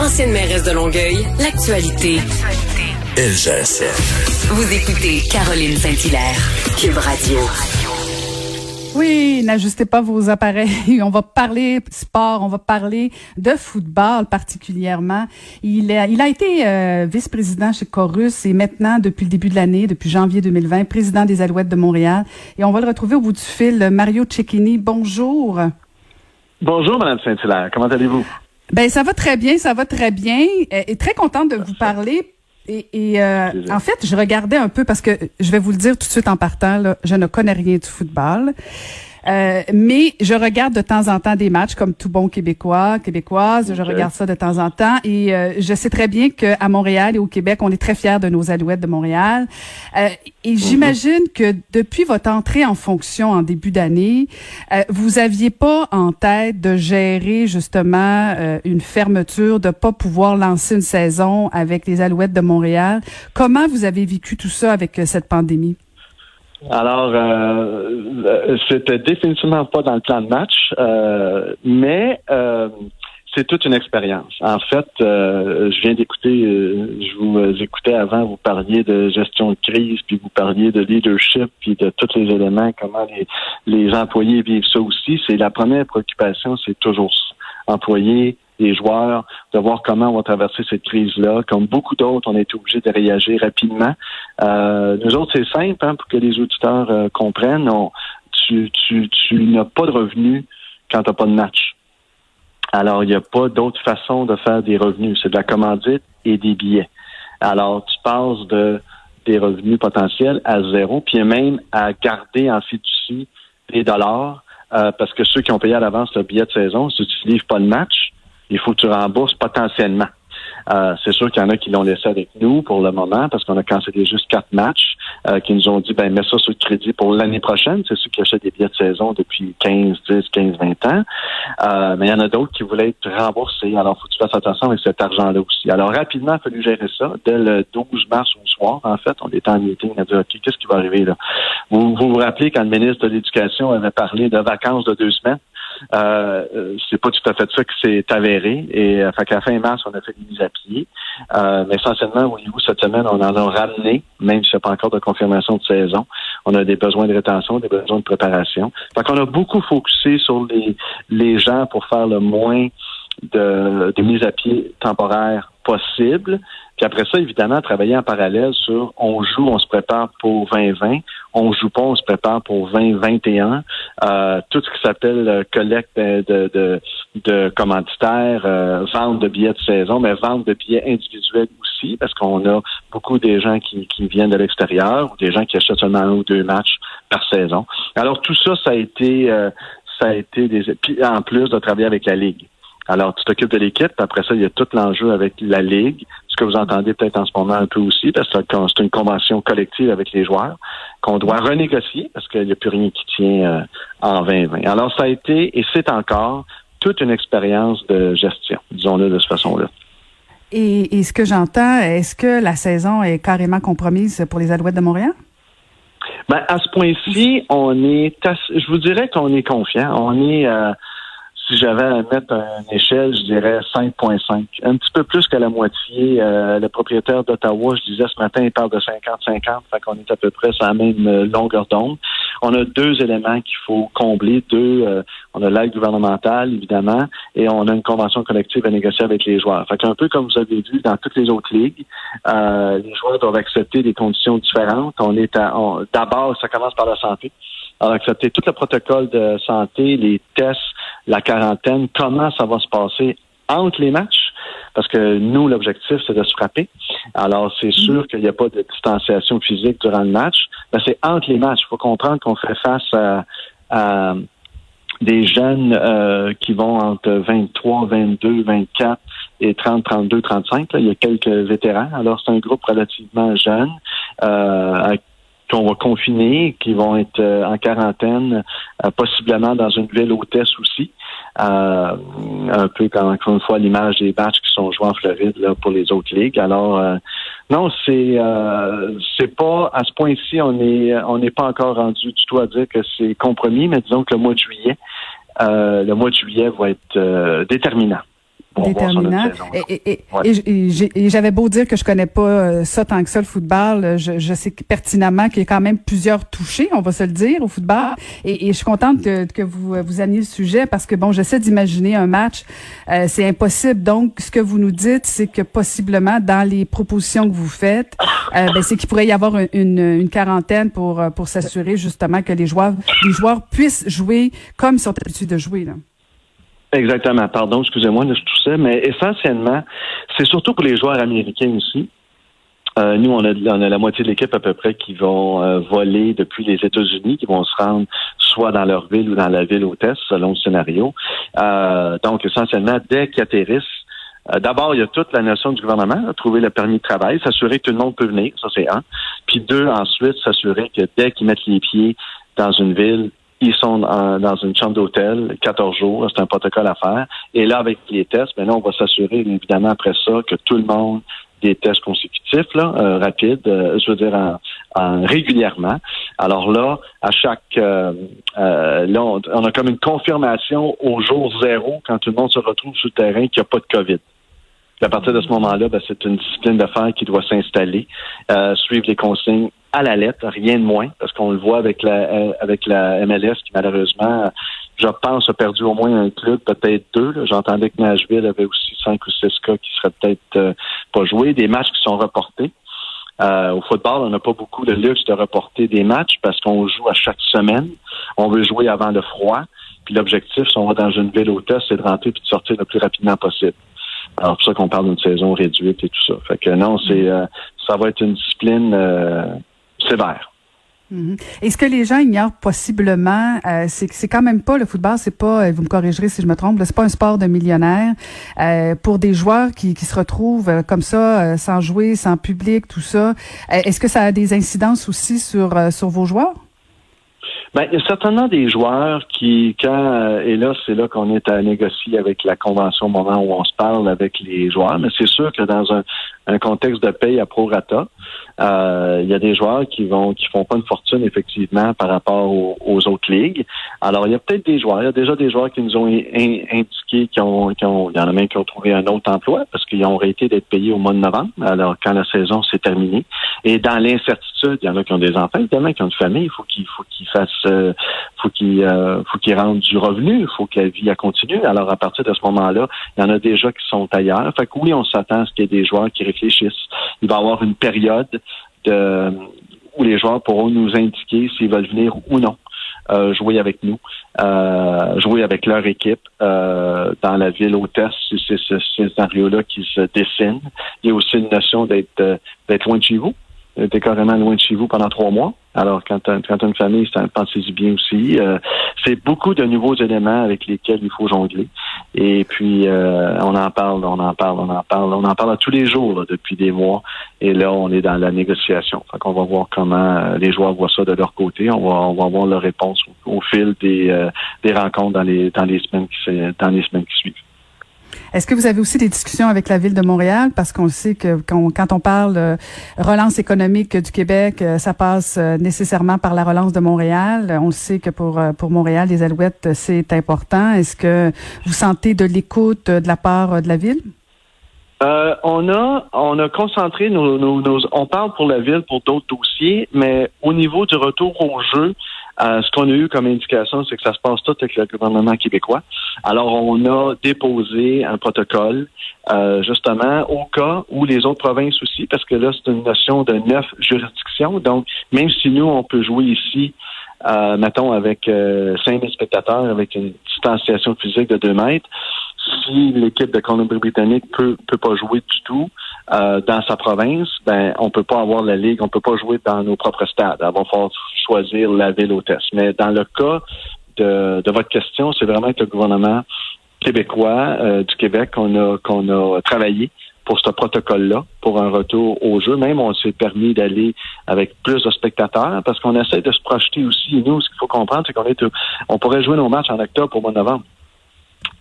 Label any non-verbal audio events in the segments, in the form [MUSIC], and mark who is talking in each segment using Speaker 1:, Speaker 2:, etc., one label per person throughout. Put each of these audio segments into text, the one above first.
Speaker 1: Ancienne mairesse de Longueuil, l'actualité.
Speaker 2: LGSF.
Speaker 1: Vous écoutez Caroline Saint-Hilaire, Cube Radio.
Speaker 3: Oui, n'ajustez pas vos appareils. [LAUGHS] On va parler sport, on va parler de football particulièrement. Il a, il a été euh, vice-président chez Corus et maintenant, depuis le début de l'année, depuis janvier 2020, président des Alouettes de Montréal. Et on va le retrouver au bout du fil. Mario Cecchini, bonjour.
Speaker 4: Bonjour, Madame Saint-Hilaire. Comment allez-vous?
Speaker 3: Ben, ça va très bien, ça va très bien. Et très contente de vous parler et, euh, en fait, je regardais un peu parce que je vais vous le dire tout de suite en partant, là, je ne connais rien du football. Euh, mais je regarde de temps en temps des matchs comme tout bon Québécois, Québécoise. Je regarde ça de temps en temps et euh, je sais très bien qu'à Montréal et au Québec, on est très fiers de nos Alouettes de Montréal. Euh, et mhm. j'imagine que depuis votre entrée en fonction en début d'année, vous aviez pas en tête de gérer justement une fermeture, de pas pouvoir lancer une saison avec les Alouettes de Montréal. Comment vous avez vécu tout ça avec cette pandémie?
Speaker 4: Alors, euh, c'était définitivement pas dans le plan de match, euh, mais euh, c'est toute une expérience. En fait, euh, je viens d'écouter, je vous écoutais avant, vous parliez de gestion de crise, puis vous parliez de leadership, puis de tous les éléments, comment les, les employés vivent ça aussi. C'est la première préoccupation, c'est toujours ça. Employés, les joueurs, de voir comment on va traverser cette crise-là. Comme beaucoup d'autres, on a été obligé de réagir rapidement. Euh, nous autres, c'est simple hein, pour que les auditeurs euh, comprennent. tu, tu, tu n'as pas de revenus quand tu n'as pas de match. Alors, il n'y a pas d'autre façon de faire des revenus. C'est de la commandite et des billets. Alors, tu passes de des revenus potentiels à zéro, puis même à garder en fiducie les dollars, euh, parce que ceux qui ont payé à l'avance le billet de saison, si tu pas le match, il faut que tu rembourses potentiellement. Euh, c'est sûr qu'il y en a qui l'ont laissé avec nous pour le moment parce qu'on a cancellé juste quatre matchs, euh, qui nous ont dit ben mets ça sur le crédit pour l'année prochaine. C'est ceux qui achètent des billets de saison depuis 15, 10, 15, 20 ans. Euh, mais il y en a d'autres qui voulaient être remboursés. Alors, faut que tu fasses attention avec cet argent-là aussi. Alors, rapidement, il a fallu gérer ça. Dès le 12 mars au soir, en fait, on était en meeting, on a dit OK, qu'est-ce qui va arriver là? Vous vous, vous rappelez quand le ministre de l'Éducation avait parlé de vacances de deux semaines? Euh, c'est pas tout à fait ça qui s'est avéré. Et euh, fait qu'à fin mars, on a fait des mises à pied. Euh, mais essentiellement, au niveau cette semaine, on en a ramené, même si n'y a pas encore de confirmation de saison. On a des besoins de rétention, des besoins de préparation. Fait qu'on a beaucoup focusé sur les, les gens pour faire le moins de, de mises à pied temporaires possible. Puis après ça, évidemment, travailler en parallèle sur on joue, on se prépare pour 2020, on joue pas, on se prépare pour 2021. Euh, tout ce qui s'appelle euh, collecte de, de, de commanditaires, euh, vente de billets de saison, mais vente de billets individuels aussi, parce qu'on a beaucoup des gens qui, viennent de l'extérieur ou des gens qui achètent seulement un ou deux matchs par saison. Alors tout ça, ça a été euh, ça a été des puis en plus de travailler avec la Ligue. Alors, tu t'occupes de l'équipe, après ça, il y a tout l'enjeu avec la Ligue, que vous entendez peut-être en ce moment un peu aussi, parce que c'est une convention collective avec les joueurs qu'on doit renégocier parce qu'il n'y a plus rien qui tient euh, en 2020. Alors, ça a été et c'est encore toute une expérience de gestion, disons-le de cette façon-là.
Speaker 3: Et, ce que j'entends, est-ce que la saison est carrément compromise pour les Alouettes de Montréal?
Speaker 4: Ben, à ce point-ci, on est, je vous dirais qu'on est confiant. On est, euh, si j'avais à mettre une échelle, je dirais 5,5. Un petit peu plus que la moitié. Euh, le propriétaire d'Ottawa, je disais ce matin, il parle de 50-50, fait qu'on est à peu près sur la même euh, longueur d'onde. On a deux éléments qu'il faut combler. Deux, euh, on a l'aide gouvernementale, évidemment, et on a une convention collective à négocier avec les joueurs. Fait qu'un peu comme vous avez vu dans toutes les autres ligues, les joueurs doivent accepter des conditions différentes. On est à, d'abord, ça commence par la santé. Alors, accepter tout le protocole de santé, les tests, la quarantaine, comment ça va se passer entre les matchs, parce que nous, l'objectif, c'est de se frapper. Alors, c'est mm-hmm. sûr qu'il n'y a pas de distanciation physique durant le match, mais c'est entre les matchs. Il faut comprendre qu'on fait face à, des jeunes euh, qui vont entre 23, 22, 24, et 30, 32, 35. il y a quelques vétérans. Alors, c'est un groupe relativement jeune euh, qu'on va confiner, qui vont être euh, en quarantaine, euh, possiblement dans une ville hôtesse aussi. Euh, un peu comme encore une fois l'image des matchs qui sont joués en Floride là, pour les autres ligues. Alors non, c'est c'est pas à ce point-ci, on est on n'est pas encore rendu du tout à dire que c'est compromis, mais disons que le mois de juillet, le mois de juillet va être déterminant
Speaker 3: déterminant. Et, j'avais beau dire que je connais pas euh, ça tant que ça le football, je, je sais pertinemment qu'il y a quand même plusieurs touchés, on va se le dire, au football. Et, je suis contente que, que vous vous amenez le sujet parce que bon, j'essaie d'imaginer un match, euh, c'est impossible. Donc, ce que vous nous dites, c'est que possiblement dans les propositions que vous faites, euh, ben, c'est qu'il pourrait y avoir une, une quarantaine pour pour s'assurer justement que les joueurs les joueurs puissent jouer comme ils sont habitués de jouer là.
Speaker 4: Exactement. Pardon, excusez-moi de tout ça, mais essentiellement, c'est surtout pour les joueurs américains aussi. Euh, nous, on a, on a, la moitié de l'équipe à peu près qui vont euh, voler depuis les États-Unis, qui vont se rendre soit dans leur ville ou dans la ville hôtesse, selon le scénario. Euh, donc, essentiellement, dès qu'ils atterrissent, D'abord, il y a toute la notion du gouvernement, trouver le permis de travail, s'assurer que tout le monde peut venir, ça c'est un. Puis deux, ensuite, s'assurer que dès qu'ils mettent les pieds dans une ville, ils sont dans une chambre d'hôtel 14 jours, c'est un protocole à faire. Et là, avec les tests, là, on va s'assurer évidemment après ça que tout le monde des tests consécutifs, là, euh, rapides, euh, je veux dire en, régulièrement. Alors là, à chaque euh, là, on, a comme une confirmation au jour zéro quand tout le monde se retrouve sur le terrain qu'il n'y a pas de COVID. à partir de ce moment-là, ben, c'est une discipline d'affaires qui doit s'installer, suivre les consignes à la lettre, rien de moins, parce qu'on le voit avec la euh, avec la MLS qui malheureusement, je pense, a perdu au moins un club, peut-être deux. J'entendais que Nashville avait aussi cinq ou six cas qui seraient peut-être euh, pas joués, des matchs qui sont reportés. Euh, au football, on n'a pas beaucoup de luxe de reporter des matchs parce qu'on joue à chaque semaine. On veut jouer avant le froid. Puis l'objectif, si on va dans une ville hôtesse, c'est de rentrer puis de sortir le plus rapidement possible. Alors, c'est pour ça qu'on parle d'une saison réduite et tout ça. Fait que non, c'est ça va être une discipline sévère.
Speaker 3: Mhm. Et ce que les gens ignorent possiblement, euh, c'est que c'est quand même pas le football, c'est pas, euh, vous me corrigerez si je me trompe, c'est pas un sport de millionnaire. Euh, pour des joueurs qui, qui se retrouvent comme ça, sans jouer, sans public, tout ça, est-ce que ça a des incidences aussi sur sur vos joueurs?
Speaker 4: Ben, il y a certainement des joueurs qui, quand, et là, c'est là qu'on est à négocier avec la convention au moment où on se parle avec les joueurs, mais c'est sûr que dans un, un contexte de paye à prorata, euh, il y a des joueurs qui vont qui font pas une fortune effectivement par rapport aux, autres ligues. Alors il y a peut-être des joueurs, il y a déjà des joueurs qui nous ont indiqué qu'ils ont, qu ont, il y en a même qui ont trouvé un autre emploi parce qu'ils ont arrêté d'être payés au mois de novembre. Alors quand la saison s'est terminée. Et dans l'incertitude, il y en a qui ont des enfants, évidemment, qui ont une famille. Il faut qu'ils faut qu'ils fassent, euh, faut qu'ils euh, faut qu'ils rendent du revenu. Il faut que la vie continue. Alors à partir de ce moment-là, il y en a déjà qui sont ailleurs. Fait que oui, on s'attend à ce qu'il y ait des joueurs qui. Il va y avoir une période de, où les joueurs pourront nous indiquer s'ils veulent venir ou non. Euh, jouer avec nous, euh, jouer avec leur équipe euh, dans la ville hôtesse. C'est ce scénario-là qui se dessine. Il y a aussi une notion d'être d'être loin de chez vous. T'es carrément loin de chez vous pendant trois mois. Alors, quand tu as, une famille, pensez-y bien aussi. Euh, c'est beaucoup de nouveaux éléments avec lesquels il faut jongler. Et puis, euh, on en parle, on en parle, on en parle. On en parle tous les jours depuis des mois. Et là, on est dans la négociation. Fait qu'on va voir comment euh, les joueurs voient ça de leur côté. On va, on va avoir leur réponse au, fil des, des rencontres dans les, dans les semaines qui, dans les semaines qui suivent.
Speaker 3: Est-ce que vous avez aussi des discussions avec la ville de Montréal? Parce qu'on sait que quand, on parle relance économique du Québec, euh, ça passe euh, nécessairement par la relance de Montréal. On sait que pour, euh, pour Montréal, les Alouettes, c'est important. Est-ce que vous sentez de l'écoute de la part de la ville?
Speaker 4: on a on a concentré nos, nos, on parle pour la ville pour d'autres dossiers, mais au niveau du retour au jeu, euh, ce qu'on a eu comme indication, c'est que ça se passe tout avec le gouvernement québécois. Alors, on a déposé un protocole, euh, justement, au cas où les autres provinces aussi, parce que là, c'est une notion de neuf juridictions. Donc, même si nous, on peut jouer ici, euh, mettons, avec euh, 5000 spectateurs, avec une distanciation physique de 2 mètres, si l'équipe de Colombie-Britannique peut peut pas jouer du tout euh, dans sa province, ben on peut pas avoir la ligue, on peut pas jouer dans nos propres stades. Il va falloir choisir la ville hôtesse. Mais dans le cas de, de votre question, c'est vraiment que le gouvernement québécois du Québec qu'on a qu'on a travaillé pour ce protocole-là, pour un retour au jeu. Même, on s'est permis d'aller avec plus de spectateurs parce qu'on essaie de se projeter aussi. nous, ce qu'il faut comprendre, c'est qu'on est, on pourrait jouer nos matchs en octobre au mois de novembre.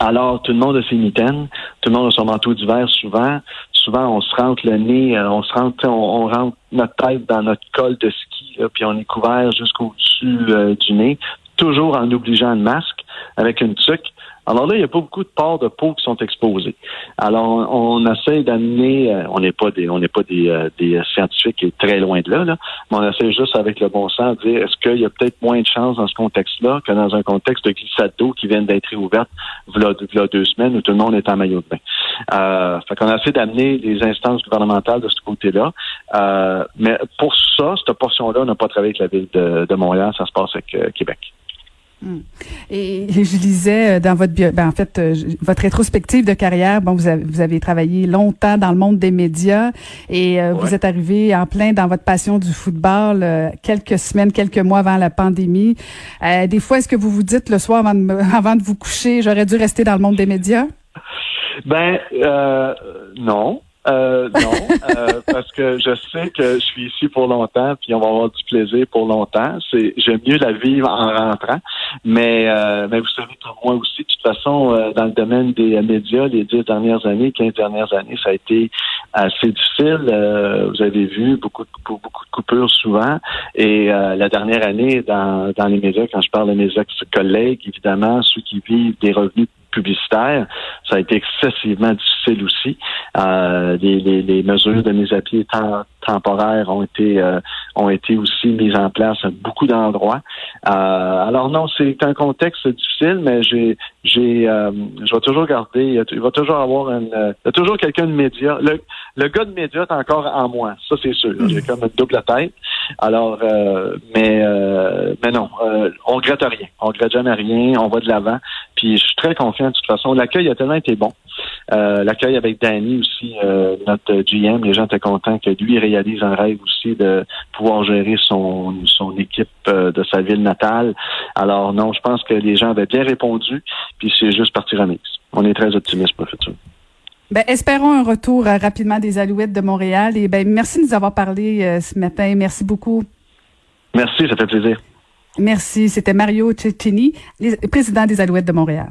Speaker 4: Alors, tout le monde a ses mitaines, tout le monde a son manteau d'hiver souvent. Souvent, on se rentre le nez, euh, on se rentre, on, rentre notre tête dans notre col de ski, puis on est couvert jusqu'au-dessus euh, du nez, toujours en obligeant le masque avec une tuque. Alors là, il n'y a pas beaucoup de ports de peau qui sont exposés. Alors, on, essaie d'amener, euh, on n'est pas des, on n'est pas des, euh, des scientifiques très loin de là, là, mais on essaie juste avec le bon sens de dire est-ce qu'il y a peut-être moins de chances dans ce contexte-là que dans un contexte de glissade d'eau qui vient d'être réouverte voilà, deux semaines où tout le monde est en maillot de bain? Euh, fait qu'on essaie d'amener les instances gouvernementales de ce côté-là. Euh, mais pour ça, cette portion-là, on n'a pas travaillé avec la ville de, de Montréal, ça se passe avec Québec.
Speaker 3: Hmm. [LAUGHS] Et je lisais euh, dans votre bio, ben en fait euh, votre rétrospective de carrière, bon vous avez, vous avez travaillé longtemps dans le monde des médias et euh, vous êtes arrivé en plein dans votre passion du football quelques semaines, quelques mois avant la pandémie. des fois, est-ce que vous vous dites le soir avant de, [LAUGHS] avant de vous coucher, j'aurais dû rester dans le monde des médias?
Speaker 4: Ben non. Euh, non, euh, parce que je sais que je suis ici pour longtemps, puis on va avoir du plaisir pour longtemps. C'est j'aime mieux la vivre en rentrant, mais euh, mais vous savez comme moi aussi, de toute façon, euh, dans le domaine des médias, les dix dernières années, quinze dernières années, ça a été assez difficile. vous avez vu beaucoup de beaucoup de coupures souvent, et la dernière année dans dans les médias, quand je parle de mes ex-collègues, évidemment, ceux qui vivent des revenus publicitaire. Ça a été excessivement difficile aussi. Euh, les, les, mesures de mise à pied temporaires ont été euh, ont été aussi mises en place à beaucoup d'endroits. Euh, alors non, c'est un contexte difficile, mais j'ai j'ai euh, je vais toujours garder. Il va toujours avoir une, il y a toujours quelqu'un de média. Le, le gars de média est encore en moi, ça c'est sûr. J'ai comme une double tête. Alors, mais mais non, on regrette rien. On regrette jamais rien. On va de l'avant. Puis je suis très confiant de toute façon. L'accueil a tellement été bon. Euh, l'accueil avec Danny aussi, euh, notre GM, les gens étaient contents que lui réalise un rêve aussi de pouvoir gérer son, son équipe euh, de sa ville natale. Alors non, je pense que les gens avaient bien répondu, puis c'est juste parti remise. On est très optimiste pour le futur.
Speaker 3: Ben, espérons un retour rapidement des Alouettes de Montréal. Et ben, merci de nous avoir parlé ce matin. Merci beaucoup.
Speaker 4: Merci, ça fait plaisir.
Speaker 3: Merci. C'était Mario Cecchini, président des Alouettes de Montréal.